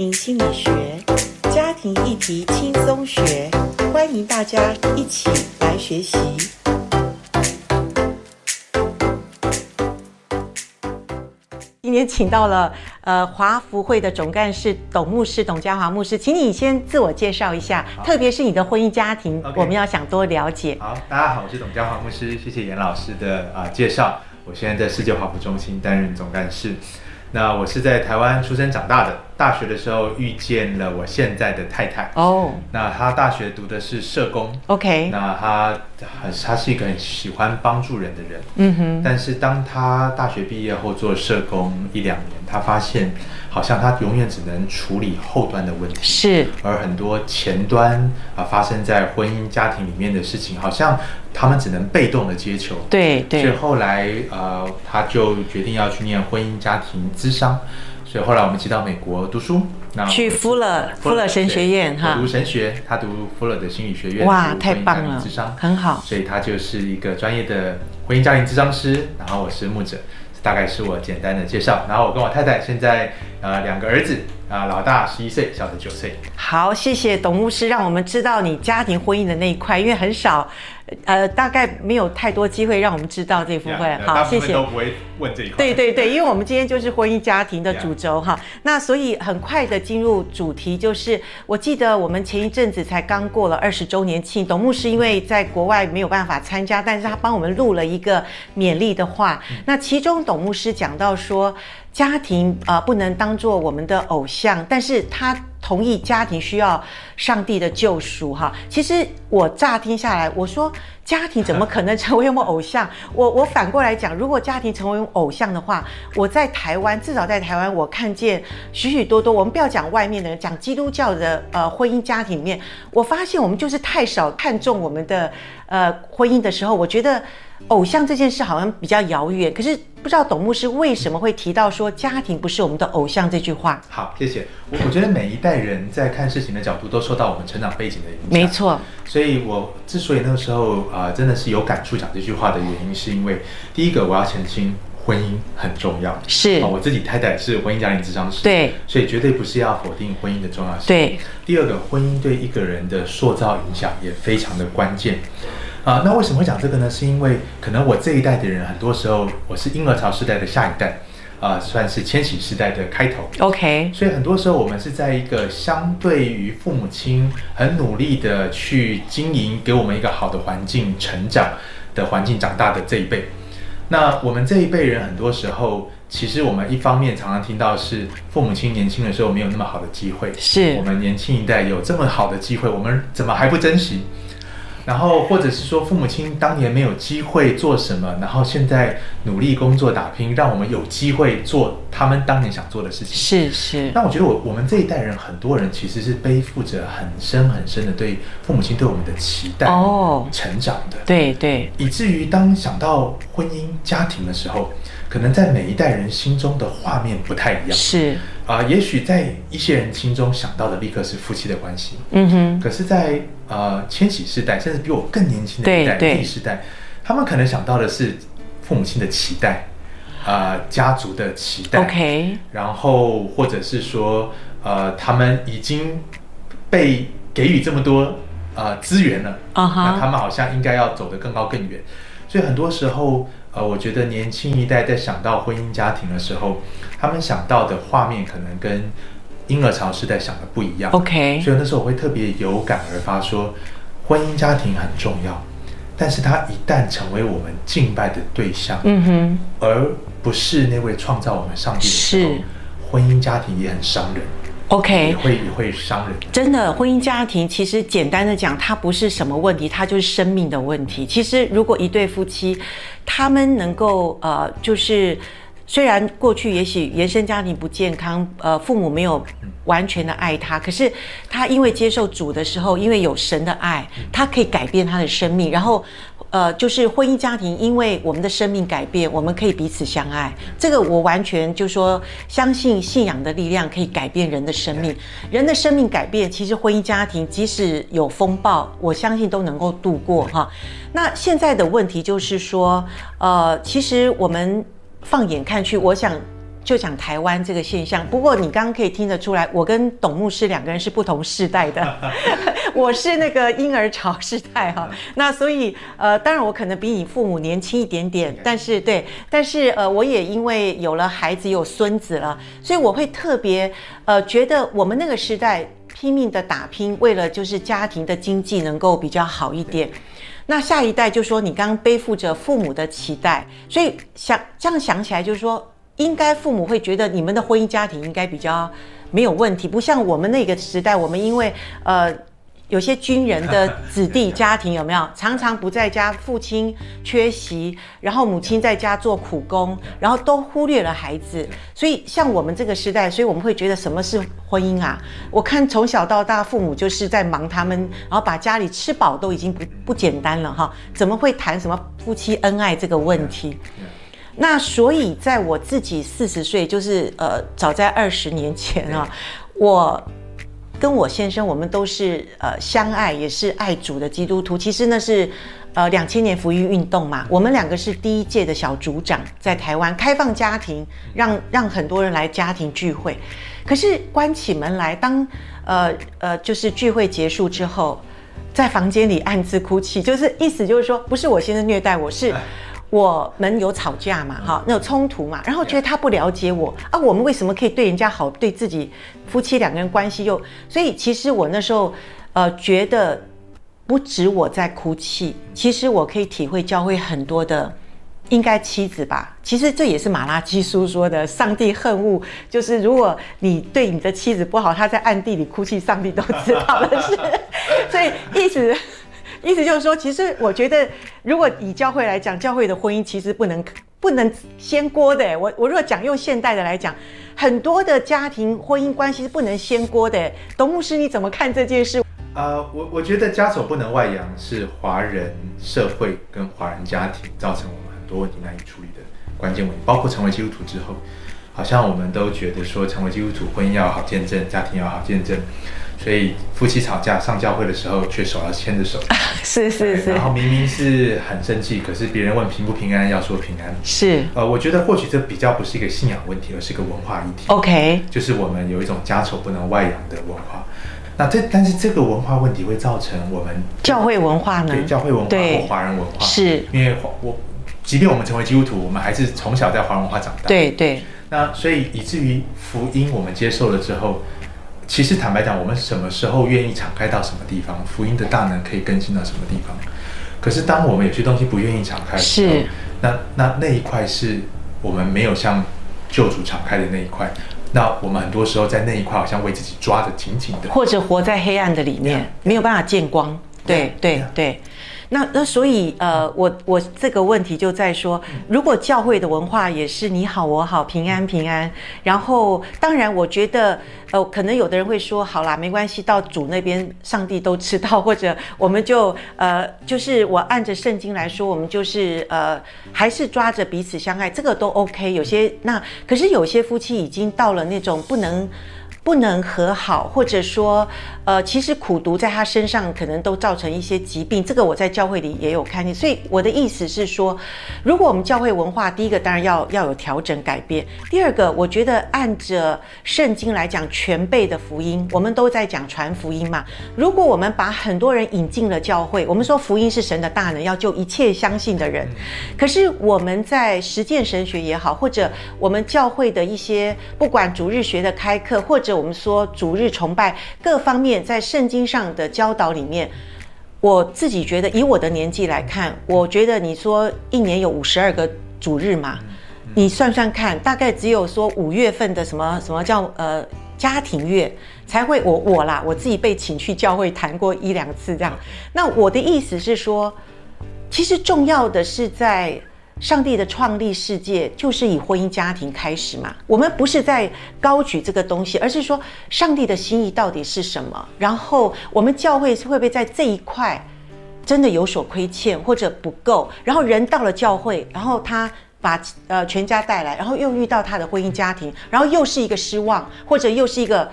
庭心理学，家庭议题轻松学，欢迎大家一起来学习。今天请到了呃华福会的总干事董牧师董家华牧师，请你先自我介绍一下，特别是你的婚姻家庭，okay. 我们要想多了解。好，大家好，我是董家华牧师，谢谢严老师的啊、呃、介绍。我现在在世界华福中心担任总干事。那我是在台湾出生长大的，大学的时候遇见了我现在的太太。哦、oh.，那她大学读的是社工。OK，那她很，她是一个很喜欢帮助人的人。嗯哼，但是当她大学毕业后做社工一两年，她发现。好像她永远只能处理后端的问题，是，而很多前端啊发生在婚姻家庭里面的事情，好像他们只能被动的接球。对对。所以后来呃，她就决定要去念婚姻家庭咨商，所以后来我们一起到美国读书，那去福勒福勒神学院哈，读神学，他读福勒的心理学院，哇，太棒了，智商很好，所以他就是一个专业的婚姻家庭智商师，然后我是牧者。大概是我简单的介绍，然后我跟我太太现在呃两个儿子啊、呃，老大十一岁，小的九岁。好，谢谢董牧师，让我们知道你家庭婚姻的那一块，因为很少。呃，大概没有太多机会让我们知道这部分。Yeah, 好，谢谢。都不会问这一块。对对对，因为我们今天就是婚姻家庭的主轴哈。那所以很快的进入主题，就是我记得我们前一阵子才刚过了二十周年庆，董牧师因为在国外没有办法参加，但是他帮我们录了一个勉励的话。嗯、那其中董牧师讲到说，家庭啊、呃、不能当做我们的偶像，但是他。同意家庭需要上帝的救赎，哈，其实我乍听下来，我说家庭怎么可能成为我们偶像？我 我反过来讲，如果家庭成为偶像的话，我在台湾，至少在台湾，我看见许许多多，我们不要讲外面的人，讲基督教的呃婚姻家庭里面，我发现我们就是太少看重我们的呃婚姻的时候，我觉得。偶像这件事好像比较遥远，可是不知道董牧师为什么会提到说家庭不是我们的偶像这句话。好，谢谢。我我觉得每一代人在看事情的角度都受到我们成长背景的影响。没错。所以我之所以那个时候啊、呃，真的是有感触讲这句话的原因，是因为第一个我要澄清，婚姻很重要。是。我自己太太是婚姻家庭智商师。对。所以绝对不是要否定婚姻的重要性。对。第二个，婚姻对一个人的塑造影响也非常的关键。啊，那为什么会讲这个呢？是因为可能我这一代的人，很多时候我是婴儿潮时代的下一代，啊，算是千禧时代的开头。OK，所以很多时候我们是在一个相对于父母亲很努力的去经营，给我们一个好的环境成长的环境长大的这一辈。那我们这一辈人很多时候，其实我们一方面常常听到是父母亲年轻的时候没有那么好的机会，是我们年轻一代有这么好的机会，我们怎么还不珍惜？然后，或者是说，父母亲当年没有机会做什么，然后现在努力工作打拼，让我们有机会做他们当年想做的事情。是是。那我觉得我，我我们这一代人，很多人其实是背负着很深很深的对父母亲对我们的期待哦，成长的。哦、对对。以至于当想到婚姻家庭的时候，可能在每一代人心中的画面不太一样。是。啊、呃，也许在一些人心中想到的立刻是夫妻的关系。嗯哼。可是在，在呃千禧世代，甚至比我更年轻的一代 Z 世代，他们可能想到的是父母亲的期待，啊、呃，家族的期待。OK。然后或者是说，呃，他们已经被给予这么多呃资源了，啊、uh -huh. 那他们好像应该要走得更高更远。所以很多时候。呃，我觉得年轻一代在想到婚姻家庭的时候，他们想到的画面可能跟婴儿潮时代想的不一样。OK，所以那时候我会特别有感而发说，婚姻家庭很重要，但是它一旦成为我们敬拜的对象，嗯哼，而不是那位创造我们上帝的时候，婚姻家庭也很伤人。OK，也会也会伤人。真的，婚姻家庭其实简单的讲，它不是什么问题，它就是生命的问题。其实，如果一对夫妻，他们能够呃，就是虽然过去也许原生家庭不健康，呃，父母没有完全的爱他，可是他因为接受主的时候，因为有神的爱，他可以改变他的生命，然后。呃，就是婚姻家庭，因为我们的生命改变，我们可以彼此相爱。这个我完全就说相信信仰的力量可以改变人的生命。人的生命改变，其实婚姻家庭即使有风暴，我相信都能够度过哈。那现在的问题就是说，呃，其实我们放眼看去，我想。就讲台湾这个现象。不过你刚刚可以听得出来，我跟董牧师两个人是不同世代的。我是那个婴儿潮世代哈，那所以呃，当然我可能比你父母年轻一点点，但是对，但是呃，我也因为有了孩子有孙子了，所以我会特别呃觉得我们那个时代拼命的打拼，为了就是家庭的经济能够比较好一点。那下一代就说你刚刚背负着父母的期待，所以想这样想起来就是说，应该父母会觉得你们的婚姻家庭应该比较没有问题，不像我们那个时代，我们因为呃。有些军人的子弟家庭有没有常常不在家，父亲缺席，然后母亲在家做苦工，然后都忽略了孩子。所以像我们这个时代，所以我们会觉得什么是婚姻啊？我看从小到大，父母就是在忙他们，然后把家里吃饱都已经不不简单了哈，怎么会谈什么夫妻恩爱这个问题？那所以在我自己四十岁，就是呃，早在二十年前啊，我。跟我先生，我们都是呃相爱，也是爱主的基督徒。其实那是呃两千年福音运动嘛，我们两个是第一届的小组长，在台湾开放家庭，让让很多人来家庭聚会。可是关起门来，当呃呃就是聚会结束之后，在房间里暗自哭泣，就是意思就是说，不是我先生虐待我，是。我们有吵架嘛？哈，那有冲突嘛？然后觉得他不了解我啊，我们为什么可以对人家好，对自己夫妻两个人关系又……所以其实我那时候，呃，觉得不止我在哭泣，其实我可以体会教会很多的，应该妻子吧？其实这也是马拉基书说的，上帝恨恶，就是如果你对你的妻子不好，他在暗地里哭泣，上帝都知道的事。所以意思。意思就是说，其实我觉得，如果以教会来讲，教会的婚姻其实不能不能掀锅的。我我如果讲用现代的来讲，很多的家庭婚姻关系是不能掀锅的。董牧师，你怎么看这件事？呃，我我觉得家丑不能外扬是华人社会跟华人家庭造成我们很多问题难以处理的关键问题。包括成为基督徒之后，好像我们都觉得说，成为基督徒婚姻要好见证，家庭要好见证。所以夫妻吵架上教会的时候，却手要牵着手。是是是。然后明明是很生气，可是别人问平不平安，要说平安。是。呃，我觉得或许这比较不是一个信仰问题，而是一个文化议题。OK。就是我们有一种家丑不能外扬的文化。那这但是这个文化问题会造成我们教会文化呢？对，教会文化或华人文化。是。因为我即便我们成为基督徒，我们还是从小在华人文化长大。对对。那所以以至于福音我们接受了之后。其实坦白讲，我们什么时候愿意敞开到什么地方，福音的大能可以更新到什么地方？可是当我们有些东西不愿意敞开的时候，是那那那一块是我们没有向救主敞开的那一块。那我们很多时候在那一块好像为自己抓得紧紧的，或者活在黑暗的里面，Yeah. 没有办法见光。对对.对。对那那所以呃，我我这个问题就在说，如果教会的文化也是你好我好平安平安，然后当然我觉得呃，可能有的人会说，好啦，没关系，到主那边上帝都知道，或者我们就呃，就是我按着圣经来说，我们就是呃，还是抓着彼此相爱，这个都 OK。有些那可是有些夫妻已经到了那种不能。不能和好，或者说，呃，其实苦读在他身上可能都造成一些疾病。这个我在教会里也有看见。所以我的意思是说，如果我们教会文化，第一个当然要要有调整改变。第二个，我觉得按着圣经来讲，全备的福音，我们都在讲传福音嘛。如果我们把很多人引进了教会，我们说福音是神的大能，要救一切相信的人。可是我们在实践神学也好，或者我们教会的一些不管主日学的开课，或者我们说主日崇拜各方面在圣经上的教导里面，我自己觉得以我的年纪来看，我觉得你说一年有五十二个主日嘛，你算算看，大概只有说五月份的什么什么叫呃家庭月才会我我啦，我自己被请去教会谈过一两次这样。那我的意思是说，其实重要的是在。上帝的创立世界就是以婚姻家庭开始嘛？我们不是在高举这个东西，而是说上帝的心意到底是什么？然后我们教会会不会在这一块真的有所亏欠或者不够？然后人到了教会，然后他把呃全家带来，然后又遇到他的婚姻家庭，然后又是一个失望，或者又是一个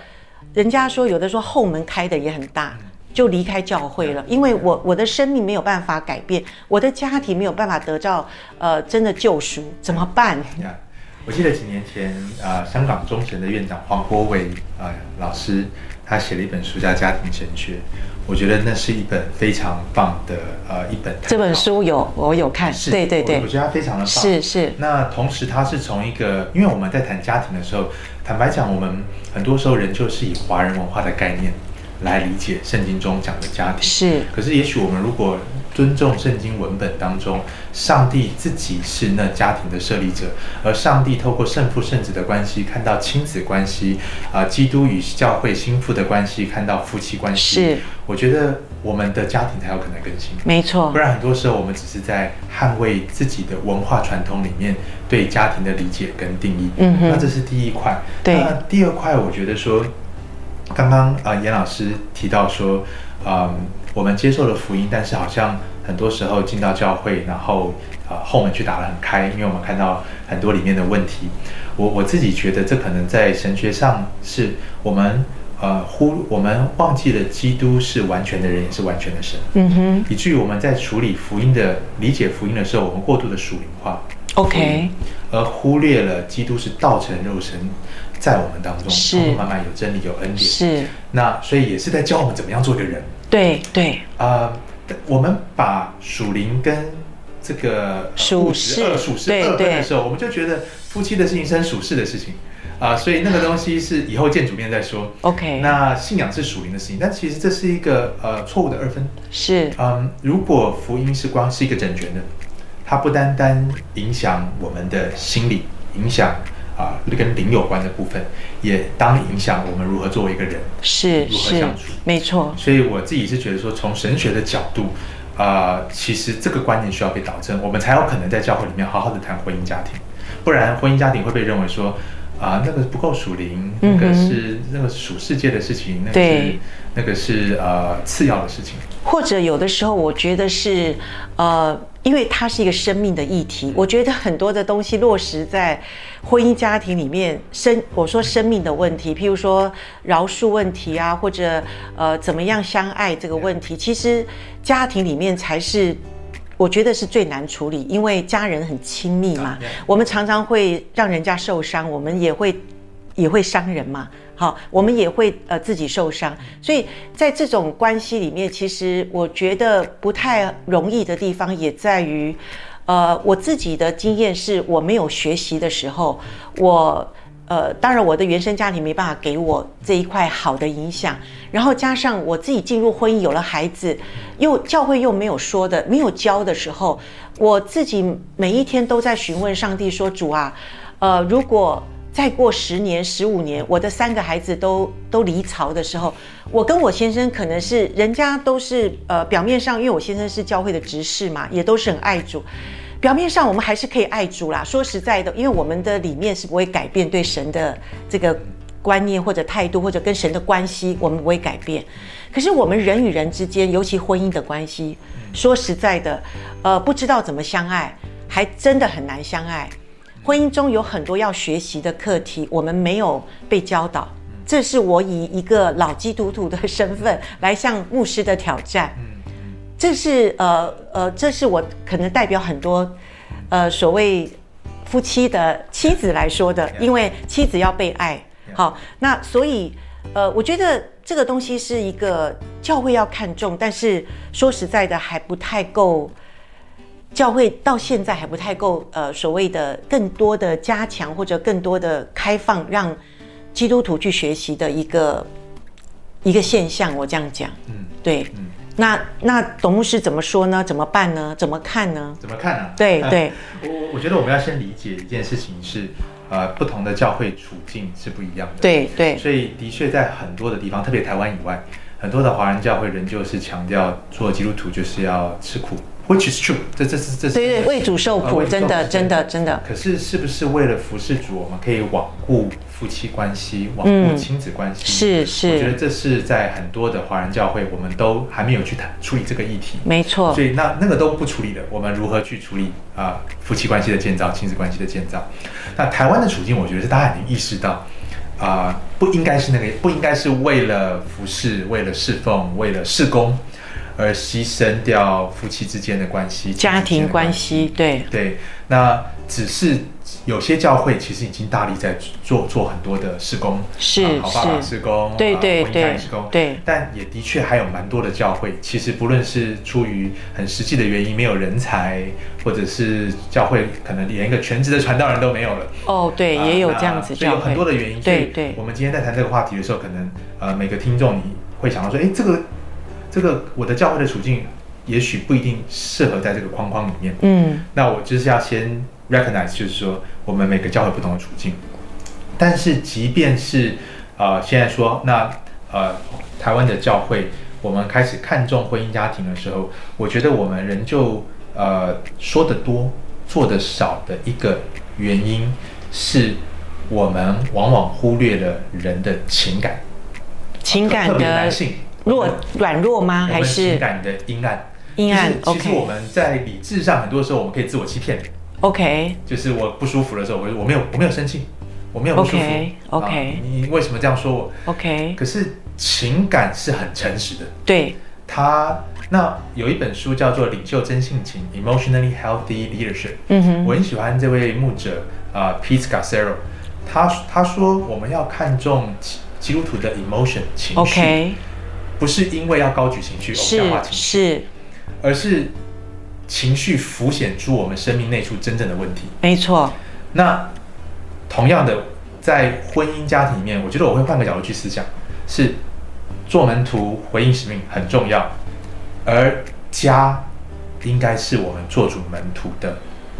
人家说有的说后门开的也很大。就离开教会了，因为我我的生命没有办法改变，我的家庭没有办法得到呃真的救赎，怎么办？我记得几年前啊、呃，香港中神的院长黄国伟啊、呃、老师，他写了一本书叫《家庭神学》，我觉得那是一本非常棒的呃一本。这本书有我有看，是对对对我，我觉得它非常的棒。是是。那同时，他是从一个，因为我们在谈家庭的时候，坦白讲，我们很多时候人就是以华人文化的概念。来理解圣经中讲的家庭。是，可是也许我们如果尊重圣经文本当中，上帝自己是那家庭的设立者，而上帝透过圣父圣子的关系看到亲子关系，啊，基督与教会心腹的关系看到夫妻关系，是，我觉得我们的家庭才有可能更新，没错，不然很多时候我们只是在捍卫自己的文化传统里面对家庭的理解跟定义，嗯哼，那这是第一块，对，那第二块我觉得说。刚刚啊，严老师提到说，嗯，我们接受了福音，但是好像很多时候进到教会，然后啊后门去打得很开，因为我们看到很多里面的问题。我我自己觉得这可能在神学上是我们呃忽我们忘记了基督是完全的人，也是完全的神。嗯哼。以至于我们在处理福音的理解福音的时候，我们过度的属灵化。OK。而忽略了基督是道成肉身。在我们当中，是慢慢有真理，有恩典。是，那所以也是在教我们怎么样做一个人。对对。呃，我们把属灵跟这个属世二属世二分的时候，我们就觉得夫妻的事情是很属世的事情啊，呃，所以那个东西是以后见主面再说。OK。那信仰是属灵的事情，但其实这是一个呃错误的二分。是。嗯，如果福音是光是一个整全的，它不单单影响我们的心理，影响。啊，跟灵有关的部分，也当影响我们如何作为一个人，是如何相处，没错。所以我自己是觉得说，从神学的角度，啊、呃，其实这个观念需要被导正，我们才有可能在教会里面好好的谈婚姻家庭，不然婚姻家庭会被认为说。啊，那个不够属灵，那个是那个属世界的事情，那个是那个是呃次要的事情。或者有的时候，我觉得是呃，因为它是一个生命的议题，我觉得很多的东西落实在婚姻家庭里面，生我说生命的问题，譬如说饶恕问题啊，或者呃怎么样相爱这个问题，其实家庭里面才是。我觉得是最难处理，因为家人很亲密嘛，我们常常会让人家受伤，我们也会也会伤人嘛，好，我们也会呃自己受伤，所以在这种关系里面，其实我觉得不太容易的地方也在于，呃，我自己的经验是我没有学习的时候，我。呃，当然，我的原生家庭没办法给我这一块好的影响，然后加上我自己进入婚姻，有了孩子，又教会又没有说的，没有教的时候，我自己每一天都在询问上帝说：“主啊，呃，如果再过十年、十五年，我的三个孩子都都离巢的时候，我跟我先生可能是人家都是呃表面上，因为我先生是教会的执事嘛，也都是很爱主。”表面上我们还是可以爱主啦。说实在的，因为我们的里面是不会改变对神的这个观念或者态度，或者跟神的关系，我们不会改变。可是我们人与人之间，尤其婚姻的关系，说实在的，呃，不知道怎么相爱，还真的很难相爱。婚姻中有很多要学习的课题，我们没有被教导。这是我以一个老基督徒的身份来向牧师的挑战。这是呃呃，这是我可能代表很多，呃，所谓夫妻的妻子来说的，因为妻子要被爱，好，那所以呃，我觉得这个东西是一个教会要看重，但是说实在的还不太够，教会到现在还不太够，呃，所谓的更多的加强或者更多的开放，让基督徒去学习的一个一个现象，我这样讲，嗯，对。那那董牧师怎么说呢？怎么办呢？怎么看呢？怎么看呢？对 对，我我觉得我们要先理解一件事情是，呃，不同的教会处境是不一样的。对对，所以的确在很多的地方，特别台湾以外，很多的华人教会仍旧是强调做基督徒就是要吃苦。Which is true，这这是这是对对，为主受苦，真的真的真的。可是是不是为了服侍主，我们可以罔顾夫妻关系，罔顾亲子关系？是是，我觉得这是在很多的华人教会，我们都还没有去谈处理这个议题。没错。所以那那个都不处理的，我们如何去处理啊？夫妻关系的建造，亲子关系的建造。那台湾的处境，我觉得是大家已经意识到啊，不应该是那个，不应该是为了服侍，为了侍奉，为了事工。而牺牲掉夫妻之间的关系，家庭关系，对对，那只是有些教会其实已经大力在做做很多的施工，是、啊、好爸爸施工，对对对，婚姻事工，对。但也的确还有蛮多的教会，其实不论是出于很实际的原因，没有人才，或者是教会可能连一个全职的传道人都没有了。哦，对，啊、也有这样子，所以有很多的原因。对对。我们今天在谈这个话题的时候，可能呃每个听众你会想到说，哎，这个这个我的教会的处境，也许不一定适合在这个框框里面。嗯。那我就是要先。Recognize 就是说，我们每个教会不同的处境，但是即便是呃现在说那呃台湾的教会，我们开始看重婚姻家庭的时候，我觉得我们仍旧呃说的多做的少的一个原因，是我们往往忽略了人的情感，情感的特别男性弱软弱吗？还是情感的阴暗？阴暗。其实我们在理智上很多时候我们可以自我欺骗。OK，就是我不舒服的时候，我我没有我没有生气，我没有不舒服。OK，OK，、okay. 啊、你为什么这样说我？OK，可是情感是很诚实的。对，他那有一本书叫做《领袖真性情》（Emotionally Healthy Leadership）。嗯哼，我很喜欢这位牧者啊、呃、，Pete Scazzero。他他说我们要看重基督徒的 emotion 情绪，okay. 不是因为要高举情绪、偶像化情绪，是，而是。情绪浮显出我们生命内处真正的问题。没错。那同样的，在婚姻家庭里面，我觉得我会换个角度去思想：是做门徒、回应使命很重要，而家应该是我们做主门徒的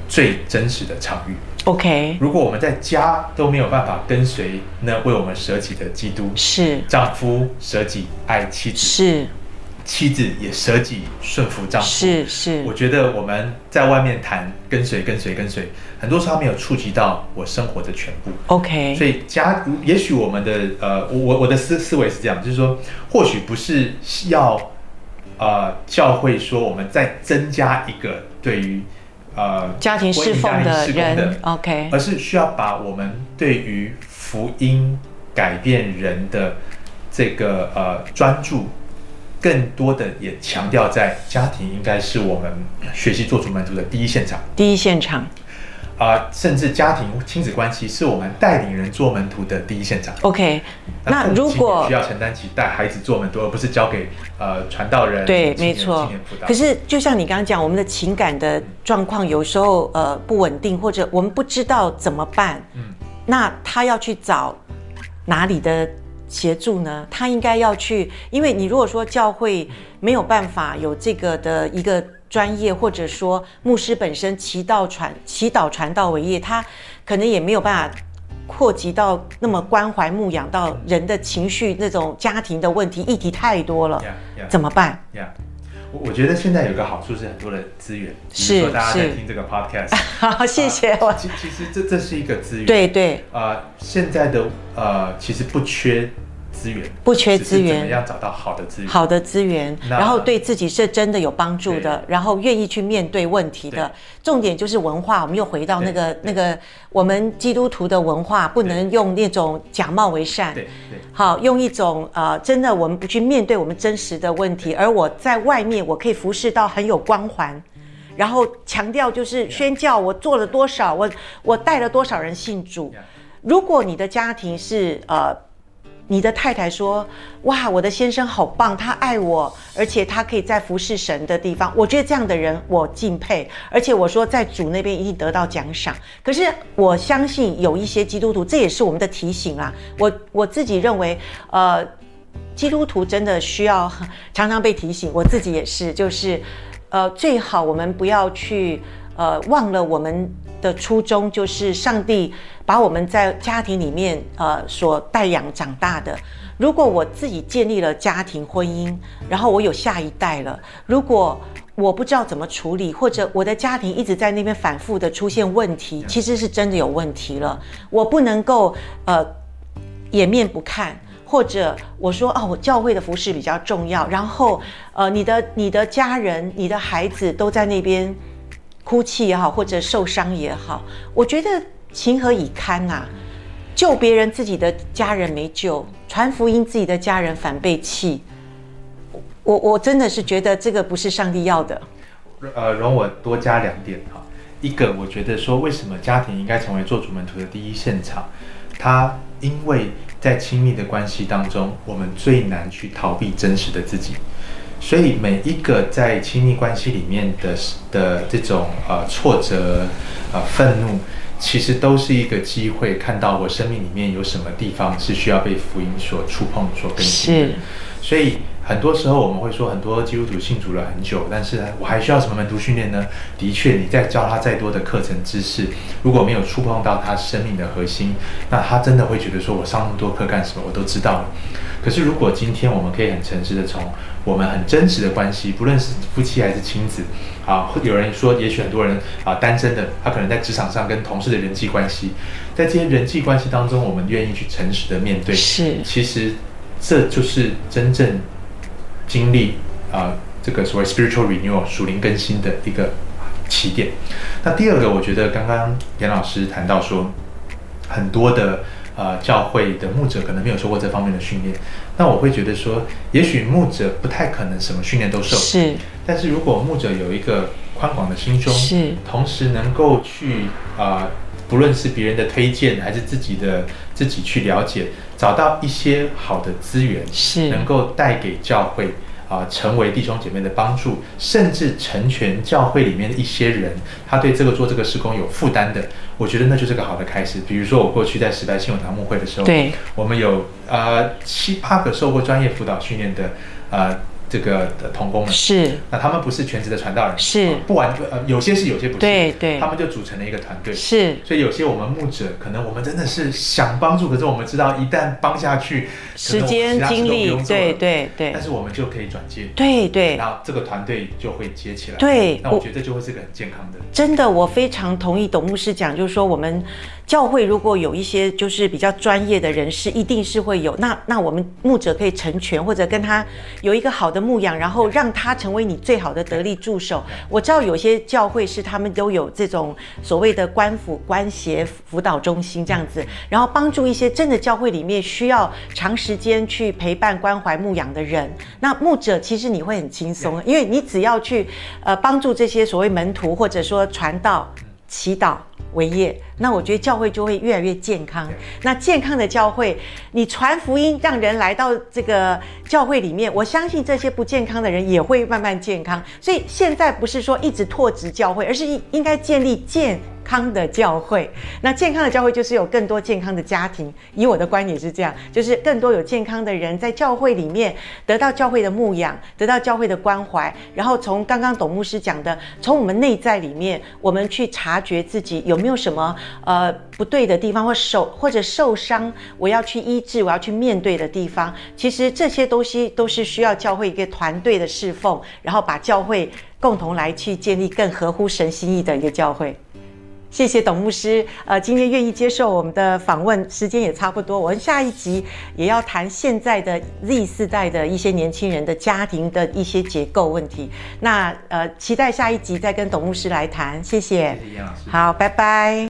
最真实的场域。OK。如果我们在家都没有办法跟随那为我们舍己的基督，是丈夫舍己爱妻子，是。妻子也舍己顺服丈夫，是是。我觉得我们在外面谈跟随跟随跟随，很多时候没有触及到我生活的全部。OK。所以家，也许我们的呃，我我的思思维是这样，就是说，或许不是要呃教会说我们再增加一个对于呃家庭侍奉的人，OK，而是需要把我们对于福音改变人的这个呃专注。更多的也强调，在家庭应该是我们学习做主门徒的第一现场。第一现场，啊、呃，甚至家庭亲子关系是我们带领人做门徒的第一现场。OK，那如果需要承担起带孩子做门徒，而不是交给呃传道人。对，没错。可是就像你刚刚讲，我们的情感的状况有时候呃不稳定，或者我们不知道怎么办。嗯，那他要去找哪里的？协助呢，他应该要去，因为你如果说教会没有办法有这个的一个专业，或者说牧师本身祈祷传祈祷传道为业，他可能也没有办法扩及到那么关怀牧养到人的情绪那种家庭的问题，议题太多了，yeah, yeah, 怎么办？Yeah. 我我觉得现在有个好处是很多的资源，比如说大家在听这个 podcast，好，谢谢我。其其实这这是一个资源，对对。呃，现在的呃其实不缺资源，不缺资源，怎么样找到好的资源？好的资源，然后对自己是真的有帮助的，然后愿意去面对问题的。重点就是文化，我们又回到那个那个我们基督徒的文化，不能用那种假冒为善。对对。好，用一种呃，真的我们不去面对我们真实的问题，而我在外面我可以服侍到很有光环，然后强调就是宣教，我做了多少，我我带了多少人信主。如果你的家庭是呃。你的太太说：“哇，我的先生好棒，他爱我，而且他可以在服侍神的地方。我觉得这样的人我敬佩，而且我说在主那边一定得到奖赏。可是我相信有一些基督徒，这也是我们的提醒啊。我我自己认为，呃，基督徒真的需要 常常被提醒。我自己也是，就是，呃，最好我们不要去呃忘了我们。”的初衷就是上帝把我们在家庭里面呃所带养长大的。如果我自己建立了家庭婚姻，然后我有下一代了，如果我不知道怎么处理，或者我的家庭一直在那边反复的出现问题，其实是真的有问题了。我不能够呃掩面不看，或者我说哦，我教会的服饰比较重要，然后呃你的你的家人、你的孩子都在那边。哭泣也好，或者受伤也好，我觉得情何以堪呐、啊？救别人，自己的家人没救；传福音，自己的家人反被弃。我我真的是觉得这个不是上帝要的。呃，容我多加两点哈。一个，我觉得说为什么家庭应该成为做主门徒的第一现场？他因为在亲密的关系当中，我们最难去逃避真实的自己，所以每一个在亲密关系里面的的这种呃挫折、呃愤怒，其实都是一个机会，看到我生命里面有什么地方是需要被福音所触碰、所更新的。所以。很多时候我们会说，很多基督徒信主了很久，但是我还需要什么门徒训练呢？的确，你再教他再多的课程知识，如果没有触碰到他生命的核心，那他真的会觉得说，我上那么多课干什么？我都知道了。可是如果今天我们可以很诚实的从我们很真实的关系，不论是夫妻还是亲子，啊，有人说，也许很多人啊单身的，他可能在职场上跟同事的人际关系，在这些人际关系当中，我们愿意去诚实的面对，是，其实这就是真正。经历啊、呃，这个所谓 spiritual renewal 属灵更新的一个起点。那第二个，我觉得刚刚严老师谈到说，很多的呃教会的牧者可能没有受过这方面的训练。那我会觉得说，也许牧者不太可能什么训练都受。是。但是如果牧者有一个宽广的心胸，是，同时能够去啊、呃，不论是别人的推荐还是自己的自己去了解。找到一些好的资源，是能够带给教会啊、呃，成为弟兄姐妹的帮助，甚至成全教会里面的一些人，他对这个做这个施工有负担的，我觉得那就是个好的开始。比如说我过去在时代新闻堂牧会的时候，对，我们有呃七八个受过专业辅导训练的呃。这个的同工们。是，那他们不是全职的传道人，是。不完全呃，有些是，有些不是，对对，他们就组成了一个团队，是，所以有些我们牧者可能我们真的是想帮助，可是我们知道一旦帮下去，时间精力，对对对，但是我们就可以转接，对对，然后这个团队就会接起来，对，那我觉得就会是个很健康的。真的，我非常同意董牧师讲，就是说我们。教会如果有一些就是比较专业的人士，一定是会有。那那我们牧者可以成全，或者跟他有一个好的牧养，然后让他成为你最好的得力助手。我知道有些教会是他们都有这种所谓的官府官协辅导中心这样子，然后帮助一些真的教会里面需要长时间去陪伴关怀牧养的人。那牧者其实你会很轻松，因为你只要去呃帮助这些所谓门徒，或者说传道、祈祷为业。那我觉得教会就会越来越健康。那健康的教会，你传福音，让人来到这个教会里面，我相信这些不健康的人也会慢慢健康。所以现在不是说一直拓殖教会，而是应该建立健康的教会。那健康的教会就是有更多健康的家庭。以我的观点是这样，就是更多有健康的人在教会里面得到教会的牧养，得到教会的关怀。然后从刚刚董牧师讲的，从我们内在里面，我们去察觉自己有没有什么。呃，不对的地方，或受或者受伤，我要去医治，我要去面对的地方，其实这些东西都是需要教会一个团队的侍奉，然后把教会共同来去建立更合乎神心意的一个教会。谢谢董牧师，呃，今天愿意接受我们的访问，时间也差不多，我们下一集也要谈现在的 Z 世代的一些年轻人的家庭的一些结构问题。那呃，期待下一集再跟董牧师来谈，谢谢。好，拜拜。